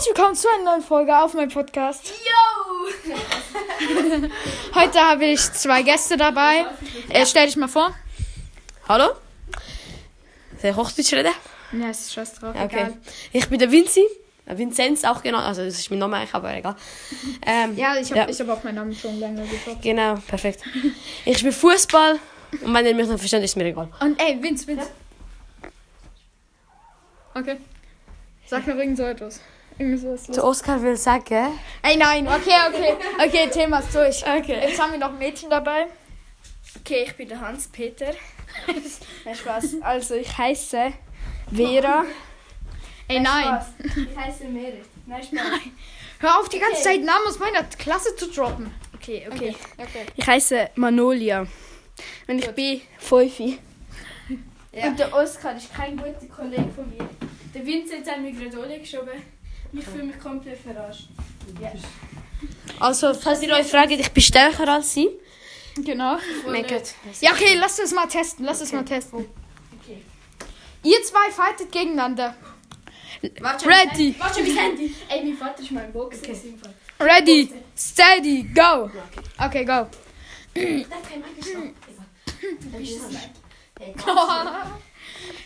Herzlich willkommen zu einer neuen Folge auf meinem Podcast. Yo! Heute habe ich zwei Gäste dabei. Äh, stell dich mal vor. Hallo? Ich Hochdeutsch reden? Ja, ist scheiß drauf. Ja, okay. Egal. Ich bin der Vinci. Äh, Vinzenz auch genannt. Also, das ist mein Name eigentlich, aber egal. Ähm, Ja, ich habe Ja. ich hab auch meinen Namen schon länger gesagt. Genau, perfekt. Ich spiele Fußball. Und wenn ihr mich noch versteht, ist mir egal. Und ey, Vince, Vince. Okay. Sag mir irgend so etwas. Der Oscar will sagen. Ey, nein, okay, okay. Okay, Thema ist durch. Okay. Jetzt haben wir noch ein Mädchen dabei. Okay, ich bin der Hans-Peter. Nein, Spaß. Also, ich heiße Vera. Ey, nein. Spaß. Ich heiße Merit. Nein, Spaß. Hör auf, die ganze Zeit Namen aus meiner Klasse zu droppen. Okay, okay. Okay. Ich heiße Manolia. Und ich bin Feufi. Und der Oskar ist kein guter Kollege von mir. Der Vincent hat mir gerade geschoben. Ich fühle mich komplett verarscht. Ja. Also, falls ihr euch fragt, ich bin stärker als sie. Genau. Merkt. Ja, okay, lass es mal testen. Lass es mal testen. Okay. Ihr zwei fightet gegeneinander. Warte, Ready. Warte, mein Handy. Ey, mein Vater ist mein Boxer. Okay. Ready, steady, go. Okay, go.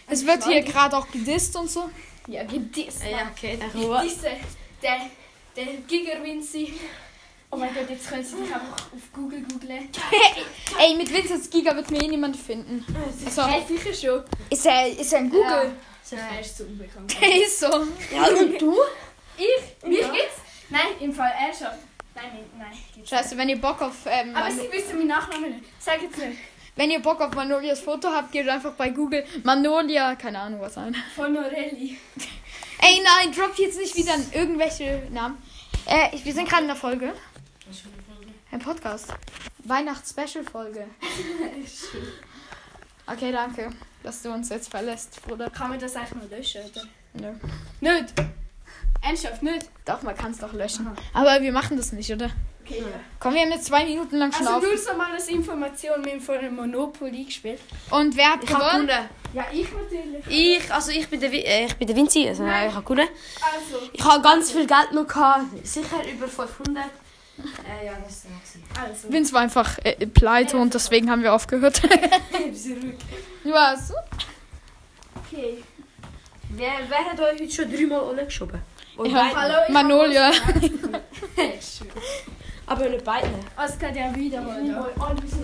Es wird hier gerade auch gedisst und so. Ja, gedisst. Ja, okay. Diese, der, der Giger Vinci. Oh mein Gott, jetzt können Sie dich einfach auf Google googlen. Ey, mit Vincent Giga wird mir eh niemand finden. So. Hey, sicher schon. Ist er, ist er in Google? Ja, er ist so unbekannt. Hey, ist so. Ja, und du? Ich? Mich gibt's? Nein, im Fall er schon. Nein, nein, nein. Scheiße, wenn ihr Bock auf ähm, Aber Sie wissen meinen Nachnamen nicht. Sag jetzt nicht. Wenn ihr Bock auf Manolias Foto habt, geht einfach bei Google Manolia, keine Ahnung was ein. Von Norelli. Ey, nein, droppt jetzt nicht wieder irgendwelche Namen. Äh, wir sind gerade in der Folge. Ein Podcast. Weihnachts-Special-Folge. Okay, danke, dass du uns jetzt verlässt, Bruder. Kann man das einfach nur löschen, oder? Nö. Nicht. Ernsthaft, nicht? Doch, man kann es doch löschen. Aber wir machen das nicht, oder? Okay, ja. Komm, wir haben jetzt zwei Minuten lang schon Also auf. nur so mal als Information, wir haben vorhin Monopoly gespielt. Und wer hat Ich habe gewonnen? gewonnen. Ja, ich natürlich. Ich, also ich bin der, äh, ich bin der Vinci. Also, nein, ich habe gewonnen. Also, Ich habe ganz viel Geld noch gehabt. Sicher über 500. Äh, ja, das war also. Vince war einfach äh, pleite und deswegen haben wir aufgehört. Was? Okay. Wer, wer hat euch heute schon dreimal alle geschoben? Und Ja. Hallo, ich Manolia. Aber nicht beide. Oskar, ja wiederholen.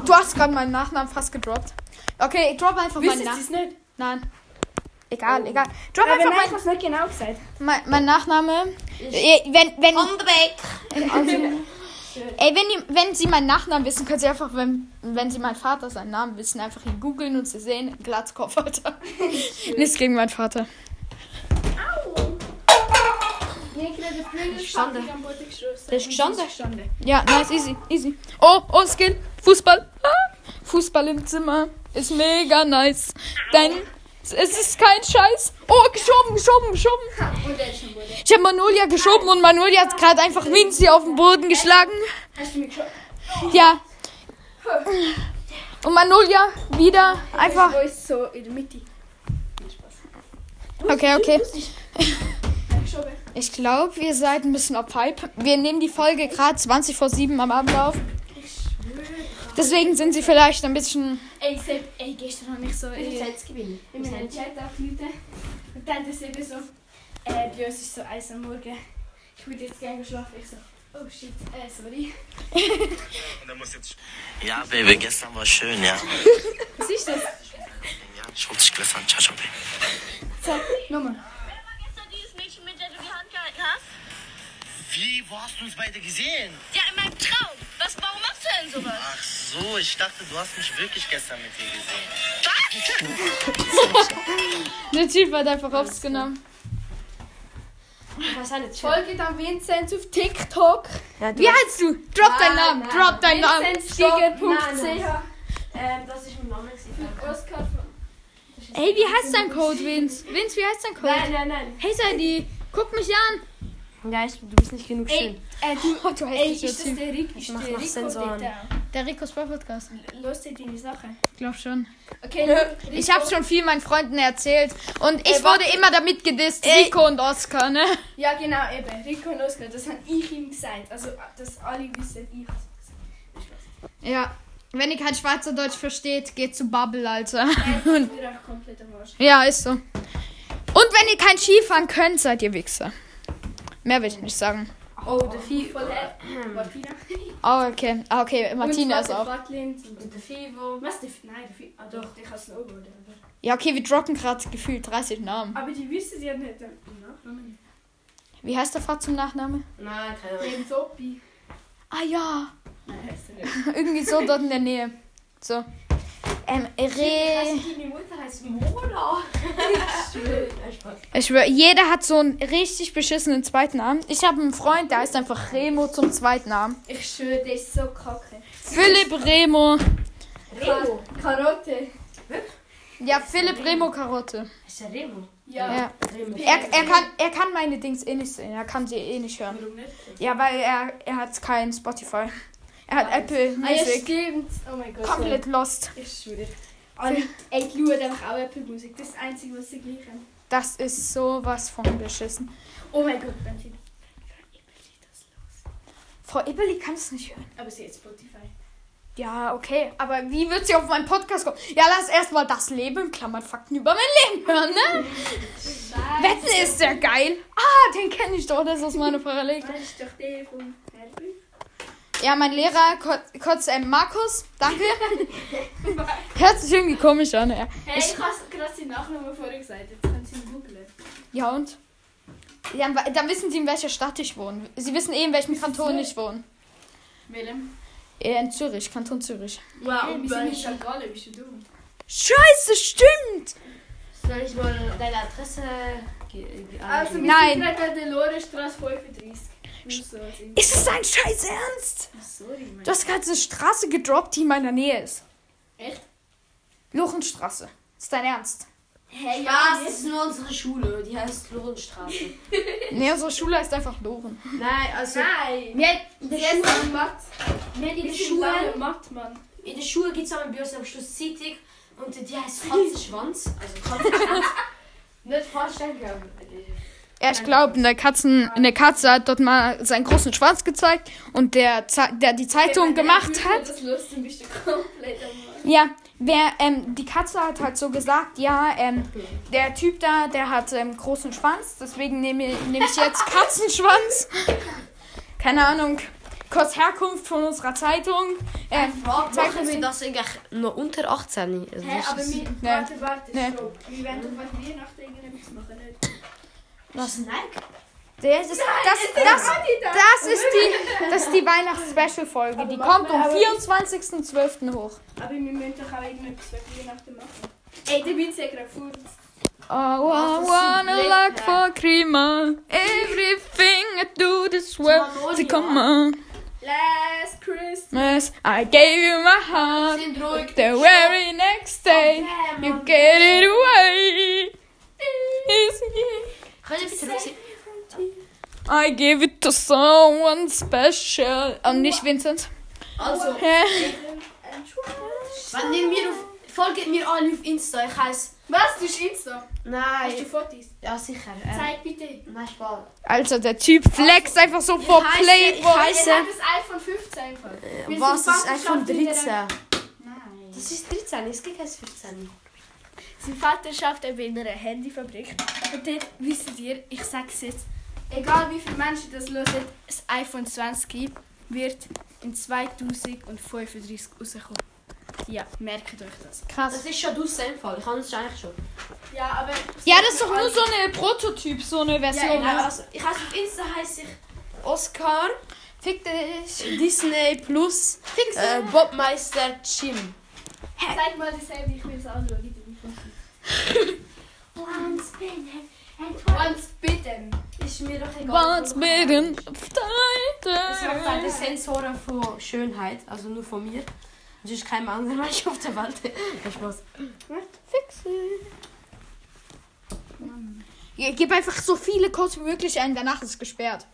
Du hast gerade meinen Nachnamen fast gedroppt. Okay, ich drop einfach meinen Wissen Sie Nachnamen. es nicht? Nein. Egal, egal. Drop Aber einfach nein, ich mein, nicht genau gesagt. mein, mein Nachname. Äh, Wenn, wenn, Onderbeek. also, ey, wenn, ihr, wenn Sie meinen Nachnamen wissen, können Sie einfach, wenn, wenn Sie meinen Vater seinen Namen wissen, einfach ihn googeln und Sie sehen, Glatzkopf, Alter. Nichts gegen meinen Vater. Gestanden. Der ist gestanden? Ja, nice, easy, easy. Oh, oh, Skill. Fußball. Ah, Fußball im Zimmer ist mega nice. Denn es ist kein Scheiß. Oh, geschoben, geschoben, geschoben. Ist. Ich habe Manolia geschoben und Manolia hat gerade einfach Vinci auf den Boden geschlagen. Hast du mich geschaut? Ja. Und Manolia wieder einfach. Ist? Okay, okay. Ich glaube, ihr seid ein bisschen auf Hype. Wir nehmen die Folge gerade 20 vor 7 am Abend auf. Deswegen sind sie vielleicht ein bisschen. Ey, Sepp, ey, gestern habe ich so in, Jetzt gewinnen. in meinen Chat aufgerufen. Und dann das eben so, äh, bei uns ist so eins am Morgen. Ich würde jetzt gerne schlafen. Ich so, oh shit, äh, sorry. Ja, Baby, gestern war schön, ja. Was ist das? Ja, ich wollte dich gestern. Ciao, ciao, Baby. Sag, nochmal. gestern dieses Mädchen, mit der du die Hand gehalten hast? Wie, wo hast du uns beide gesehen? Ja, in meinem Traum. Was, warum machst du denn sowas? Ach so, ich dachte, du hast mich wirklich gestern mit dir gesehen. Der Typ hat einfach aufs genommen. Was hat Folge dann Vinzenz auf TikTok. Ja, Wie heißt du? Drop deinen Namen. Drop deinen Namen. Vinzenzgiger.ch Ähm, das ist mein Name. Oscar. Hey, wie heißt dein Code, Vince? Vince, wie heißt dein Code? Nein, nein, nein. Hey, Sadie, guck mich an. Ja, ich, du bist nicht genug Ey, schön. äh, du, Oh, du ey, ist das der Rick? Ist mach Rico Sensoren. Der Ricos Ball Podcast. Los dir deine Sachen. Ich glaube schon. Okay, Ich habe schon viel meinen Freunden erzählt. Und ich Ey, wurde immer damit gedisst, Ey. Rico und Oscar, ne? Ja, genau, eben. Rico und Oskar, das habe ich ihm gesagt. Also, dass alle wissen, ich habe es gesagt. Ja. Wenn ihr kein Schweizerdeutsch versteht, geht zu Bubble, Alter. Ich bin auch komplett am Arsch. Ja, ist so. Und wenn ihr kein Skifahren könnt, seid ihr Wichser. Mehr will ich nicht sagen. Oh, der Vieh. Voll her. Martina. Oh, okay. Ah, okay. Martina ist auch. Vatlin und Und der Fivo. Was? Der, nein, der Fi- Ah, doch, der kann Snowboarden. aber- Ja, okay, wir droppen gerade gefühlt 30 Namen. Aber die wissen ja nicht den Nachnamen. Wie heißt der Vater zum Nachname? Nein, keine Ahnung. Sopi. Ah ja. Nein, heißt er nicht. Irgendwie so dort in der Nähe. So. Ähm. Ich schwör, jeder hat so einen richtig beschissenen zweiten Namen. Ich habe einen Freund, der heißt einfach Remo zum zweiten Namen. Ich schwöre, der ist so kacke. Philipp Remo. Remo. Karotte. Ja, Philipp Remo Karotte. Ist der Remo? Ja. Ja. Remo. Er, er, kann, er kann meine Dings eh nicht sehen. Er kann sie eh nicht hören. Warum nicht? Ja, weil er, er hat kein Spotify. Er hat Apple Ah, ja, Music. stimmt. Oh mein Gott. Komplett lost. Ich schwöre. Alle, ey, die schauen einfach auch Apple Musik. Das ist das Einzige, was sie gleich haben. Das ist sowas von beschissen. Oh mein Gott, Benzin. Frau Eberli kann es nicht hören. Aber sie hat Spotify. Ja, okay. Aber wie wird sie auf meinen Podcast kommen? Ja, lass erstmal das Leben, Klammern Fakten über mein Leben hören, ne? Wetten ist der geil. Ah, den kenne ich doch. Das ist aus meiner Parallel. Das ist doch der vom Herbert. Ja, mein Lehrer, kurz, ähm, Markus, danke. Hört sich irgendwie komisch an, ja. Hey, ich habe gerade seinen Nachnamen vorher gesagt. Jetzt können sie ihn googlen. Ja, und? Ja, dann wissen sie, in welcher Stadt ich wohne. Sie wissen eh, in welchem Kanton ich wohne. Willem. In Zürich, Kanton Zürich. Wow, hey, wir sind in St. Gallen. Bist du dumm? Scheiße, stimmt! Soll ich mal deine Adresse Also, wir? Nein. sind gerade an der Lorenstraße 35. Ist es dein Scheiß Ernst? Du hast gerade eine Straße gedroppt, die in meiner Nähe ist. Echt? Lochenstraße. Ist dein Ernst? Hey, Ja, das ist nur unsere Schule. Die heißt Lorenstraße. Nee, unsere Schule heißt einfach Loren. Nein, also. Nein! Wir, in der Sie ist Schule, ein Matt. wir in der Wir sind Schule, Matt, Mann. in der Schule gibt es einmal bei uns am Schluss Zeitung und die heißt Katzenschwanz. Also Katzenschwanz. Nicht aber, äh, Ja, ich glaube, eine, Katzen, eine Katze hat dort mal seinen großen Schwanz gezeigt und der, der die Zeitung Okay, gemacht der hat. Das bist du komplett. Ja, wer, ähm, die Katze hat halt so gesagt, ja, ähm, der Typ da, der hat ähm, großen Schwanz, deswegen nehme nehm ich jetzt Katzenschwanz. Keine Ahnung. Kurz Herkunft von unserer Zeitung. Ähm, Zeig machen das wir das eigentlich noch unter 18? Also Hä, ist aber wir. Warte, warte, Nee. stopp. Wir werden doch was wir nach irgendetwas machen, nicht? Was? Nein. der, das, das, das, das, ist die, das ist die Weihnachts-Special-Folge. Die kommt um 24.12. hoch. Aber wir müssen doch auch irgendetwas für Weihnachten machen. Ey, der Witz ist gerade. Oh, I wanna look for Krima. Everything I do this well. So come on. Last Christmas. I gave you my heart. The very next day, you get it away. Is Können wir bitte ruhig sein? I give it to someone special. Und nicht Vincent. Also, mir auf. Folgt mir alle auf Insta. Ich heiße. Was? Du bist Insta? Hast du Nein. Fotos? Ja, sicher. Ähm, Zeig bitte. nein, Spaß. Also, der Typ flext einfach so vor heiße- ich Playboy. heiße- Er hat das iPhone 15 einfach. Wir Was sind ist iPhone Vaterschaft in der- 13? Nein. Das ist 13, es gibt kein 14. Sein Vater schafft eben in einer Handyfabrik. Und dort wisst ihr, ich sag's jetzt, egal wie viele Menschen das hören, das iPhone 20 wird in 2035 rauskommen. Ja, merkt euch das. Krass. Das ist schon draussen im Fall. Ich kann es eigentlich schon. Ja, aber... Ja, das ist doch nur so eine Prototyp, so eine Version. Ja, Also, ich heiße auf Insta heiße ich Oscar Fick dich. Disney Plus Fick äh, Bobmeister Jim. Zeig mal dasselbe, ich will es anschauen. Once bitten, Once bitten. Ist mir doch egal. Once bitten. Es hat beide Sensoren von Schönheit, also nur von mir. Das ist kein anderer Mensch auf der Welt. Ja, Spaß. Ja, Gib einfach so viele Codes wie möglich ein, danach ist es gesperrt.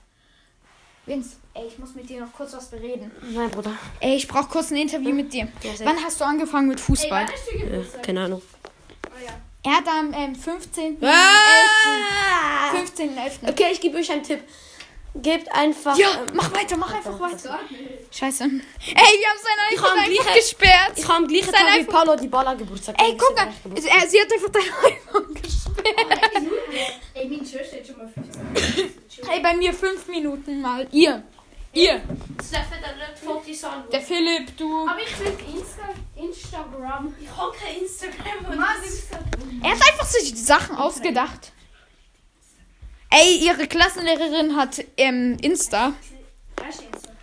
Vince, ey, ich muss mit dir noch kurz was bereden. Nein, Bruder. Ey, ich brauche kurz ein Interview mit dir. Wann hast du angefangen mit Fußball? Äh, keine Ahnung. Er hat am ähm, 15. Ah! 15.11. Okay, ich gebe euch einen Tipp. Gebt einfach. Ja, ähm, mach weiter, mach einfach weiter. Scheiße. Ey, wir haben sein iPhone einfach gleiche- gesperrt. Ich habe am gleichen Sein Tag wie iPhone- Paulo die Baller Geburtstag. Ey, guck mal. Er, sie hat einfach dein iPhone gesperrt. Ey, mein Schwester hat schon mal fünf Ey, bei mir fünf Minuten mal. Ihr. Ihr. Der Philipp, du. Aber ich will Insta Instagram. Ich habe kein Instagram. Und Er hat einfach sich die Sachen ausgedacht. Ey, ihre Klassenlehrerin hat ähm, Insta.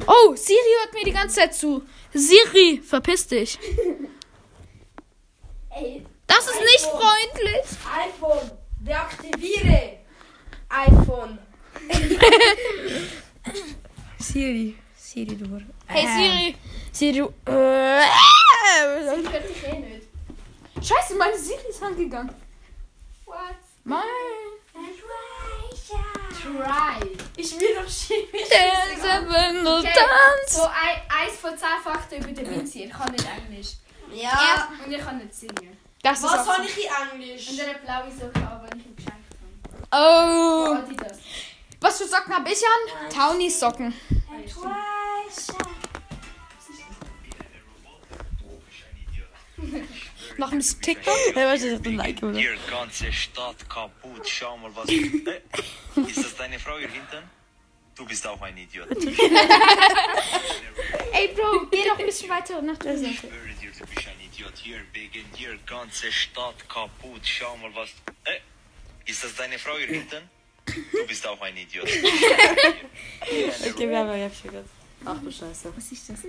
Oh, Siri hört mir die ganze Zeit zu. Siri, verpiss dich. Ey, Das ist nicht freundlich. iPhone, deaktiviere. iPhone. Siri. Siri, du. Hey Siri. Siri, du. Äh, Das hört dich eh nicht. Scheiße, meine Siri ist angegangen. What? Mein. Try. Ich will doch chemisch. Tänze, wenn du tanzt. So ein, eins von zehn Fakten über den Vinci. Ich kann nicht Englisch. Ja. Und ich kann nicht singen. Das ist Was auch so. ich in Englisch? Und eine blaue Socke, aber ich ihm geschenkt habe. Oh. Adidas. Was für Socken habe ich an? Townies Socken. Noch ein bisschen TikTok. Hey, was ist das ein Like, oder? Hier ganze Stadt kaputt. Schau mal was. Äh, ist das deine Frau hier hinten? Du bist auch ein Idiot. Ey, Bro, geh doch ein bisschen weiter nach der Ich Seite. schwöre dir, du bist ein Idiot. Hier wegen dir ganze Stadt kaputt. Schau mal was. Äh, ist das deine Frau hier hinten? Du bist auch ein Idiot. Okay, wir haben ja schon gehört. Ach du Scheiße. Was ist das?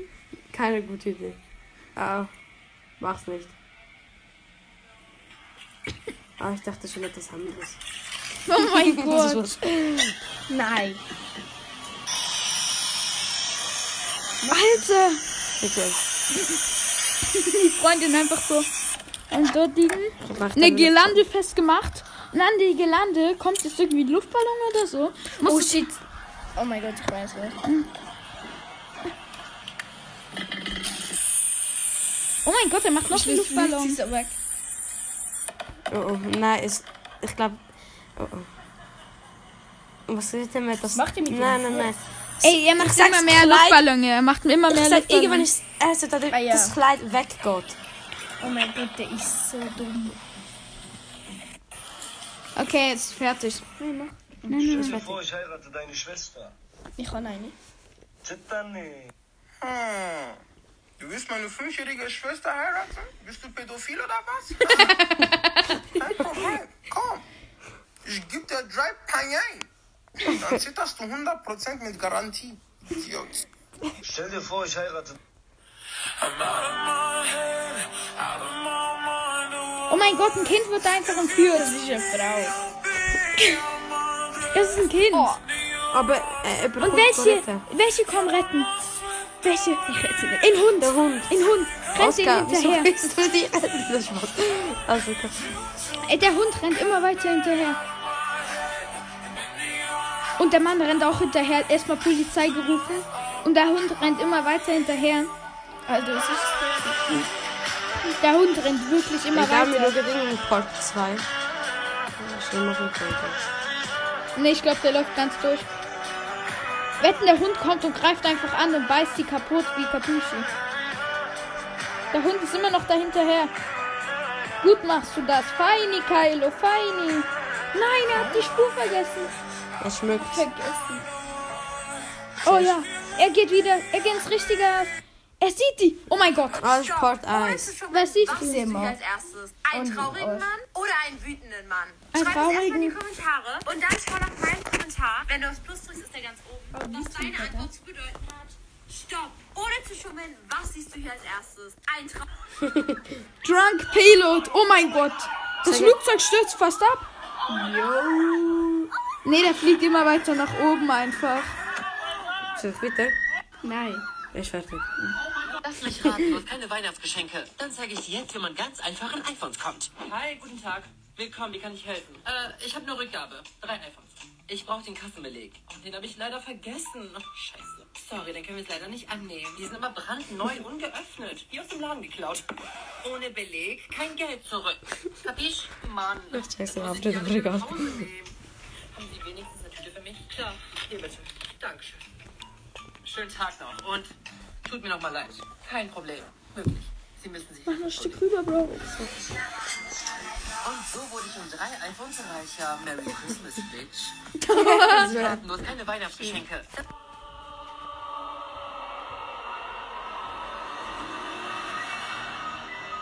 Keine gute Idee. Ah, mach's nicht. Ah, ich dachte schon etwas anderes. Oh mein Gott. Nein. Alter. Okay. Die Freundin einfach so. Und dort liegen. Eine Girlande festgemacht. Und an die Girlande kommt jetzt irgendwie ein Luftballon oder so. Oh shit. Oh mein Gott, ich weiß was. Oh mein Gott, er macht noch einen Luftballon. weg. Oh, oh, nein, ist. Ich glaube. Oh, oh. Was ist denn mit das? macht ihr mit Nein, nein, nein. Ey, er macht immer mehr Kleid- Luftballone. Er macht immer Ich mehr sag, irgendwann Luftballone. ist es so, dass Ah, ja. das Kleid weggeht. Oh mein Gott, der ist so dumm. Okay, jetzt fertig. Stell dir vor, ich heirate deine Schwester. Ich kann eine. Zittane. Hm. Du willst meine fünfjährige Schwester heiraten? Bist du pädophil oder was? Kein Problem, komm. Ich geb dir drei Panyen. Und dann zitterst du 100% mit Garantie. Idiot. Stell dir vor, ich heirate Oh mein Gott, ein Kind wird einfach entführt. Das ist eine Frau. Das ist ein Kind. Aber äh, er Und welche? Toilette. Welche kommen retten? Welche? Ich rette nicht. In Hund. Der Hund. In Hund. Rennt Oscar, ihn wieso hinterher. willst du die retten? Das. Also, okay. Ey, der Hund rennt immer weiter hinterher. Und der Mann rennt auch hinterher. Erstmal Polizei gerufen. Und der Hund rennt immer weiter hinterher. Also, es ist Der Hund rennt wirklich immer Ich habe mir nur weiter. gedacht, in Part 2. Schon mal von Folge. Nee, ich glaube, der läuft ganz durch. Wetten, der Hund kommt und greift einfach an und beißt die kaputt wie Capucci. Der Hund ist immer noch dahinterher. Gut machst du das. Feini, Kylo, feini. Nein, er hat die Spur vergessen. Er schmückt. Vergessen. Oh ja, er geht wieder. Er geht ins richtige. Er sieht die. Oh mein Gott. Das ist Part 1. Was siehst Was du? siehst hier als erstes? Einen traurigen Mann oder einen wütenden Mann? Einen Schreib es erstmal in die traurigen. Kommentare und dann schau nach meinem Kommentar. Wenn du aufs Plus drückst, ist der ganz oben. Was deine Antwort zu bedeuten hat. Stopp! Ohne zu schummeln, was siehst du hier als erstes? Ein Traum. Drunk Pilot. Oh mein Gott. Das Flugzeug stürzt fast ab. Nee, der fliegt immer weiter nach oben einfach. Soll ich weiter? Nein. Er ist fertig. Lass mich raten, du hast keine Weihnachtsgeschenke. Dann zeige ich dir jetzt, wie man ganz einfach an iPhones kommt. Hi, guten Tag. Willkommen, wie kann ich helfen? Äh, ich habe eine Rückgabe. Drei iPhones. Ich brauche den Kassenbeleg. Und den habe ich leider vergessen. Oh, scheiße. Sorry, den können wir es leider nicht annehmen. Die sind immer brandneu, ungeöffnet. Wie aus dem Laden geklaut. Ohne Beleg, kein Geld zurück. Kapisch? Mann. Scheiße, auf ich den die alle mit Regal. nach Hause nehmen. Haben Sie wenigstens eine Tüte für mich? Klar, hier bitte. Dankeschön. Schönen Tag noch und tut mir noch mal leid. Kein Problem. Wirklich. Sie müssen sich. Mach noch ein Stück rüber, Bro. Und so wurde ich um drei iPhones reicher. Merry Christmas, Bitch. Sie hatten bloß keine Weihnachtsgeschenke.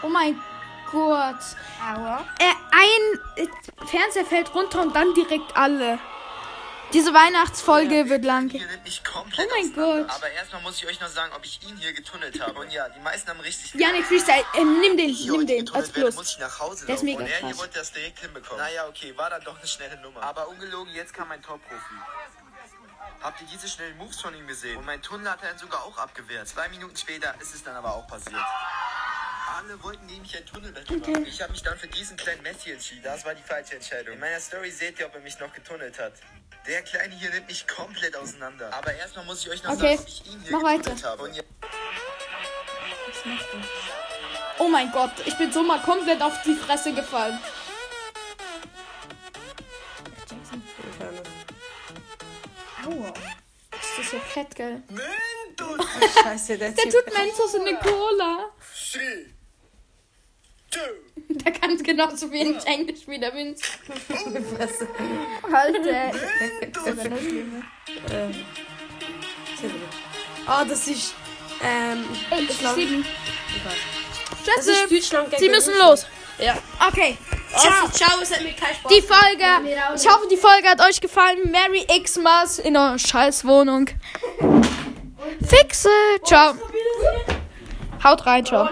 Oh mein Gott. Aua. Äh, ein äh, Fernseher fällt runter und dann direkt alle. Diese Weihnachtsfolge wird lang. Oh mein. Gott. Aber erstmal muss ich euch noch sagen, ob ich ihn hier getunnelt habe. Und ja, die meisten haben richtig Janik Freestyle, äh, nimm den, hier nimm den als Plus. muss ich nach Hause Der ist mega und er hier wollte das direkt hinbekommen. Naja, okay, war dann doch eine schnelle Nummer. Aber ungelogen, jetzt kam mein Top-Profi. Habt ihr diese schnellen Moves von ihm gesehen? Und mein Tunnel hat er dann sogar auch abgewehrt. Zwei Minuten später ist es dann aber auch passiert. Alle wollten mich ein Tunnelbattle machen. Ich habe mich dann für diesen kleinen Messi entschieden. Das war die falsche Entscheidung. In meiner Story seht ihr, ob er mich noch getunnelt hat. Der Kleine hier nimmt mich komplett auseinander. Aber erstmal muss ich euch noch Okay, sagen, ob ich ihn hier mach getunnelt weiter. habe. Und ja, Oh mein Gott, ich bin so mal komplett auf die Fresse gefallen. Aua. Ist das ja fett, gell? Scheiße, der Der tut Mentos in eine Cola. Two, Der kann genauso wenig Englisch wie der Vince. Alter. Ah, das ist. Ähm. Sieben. Das ist Tschüss. Deutschland gegen Sie müssen los. Ja. Okay. Also, ciao, es hat mir keinen Spaß Die Folge. Ich hoffe, die Folge hat euch gefallen. Merry Xmas in eurer Scheißwohnung. Fixe. Ciao. Haut rein, ciao.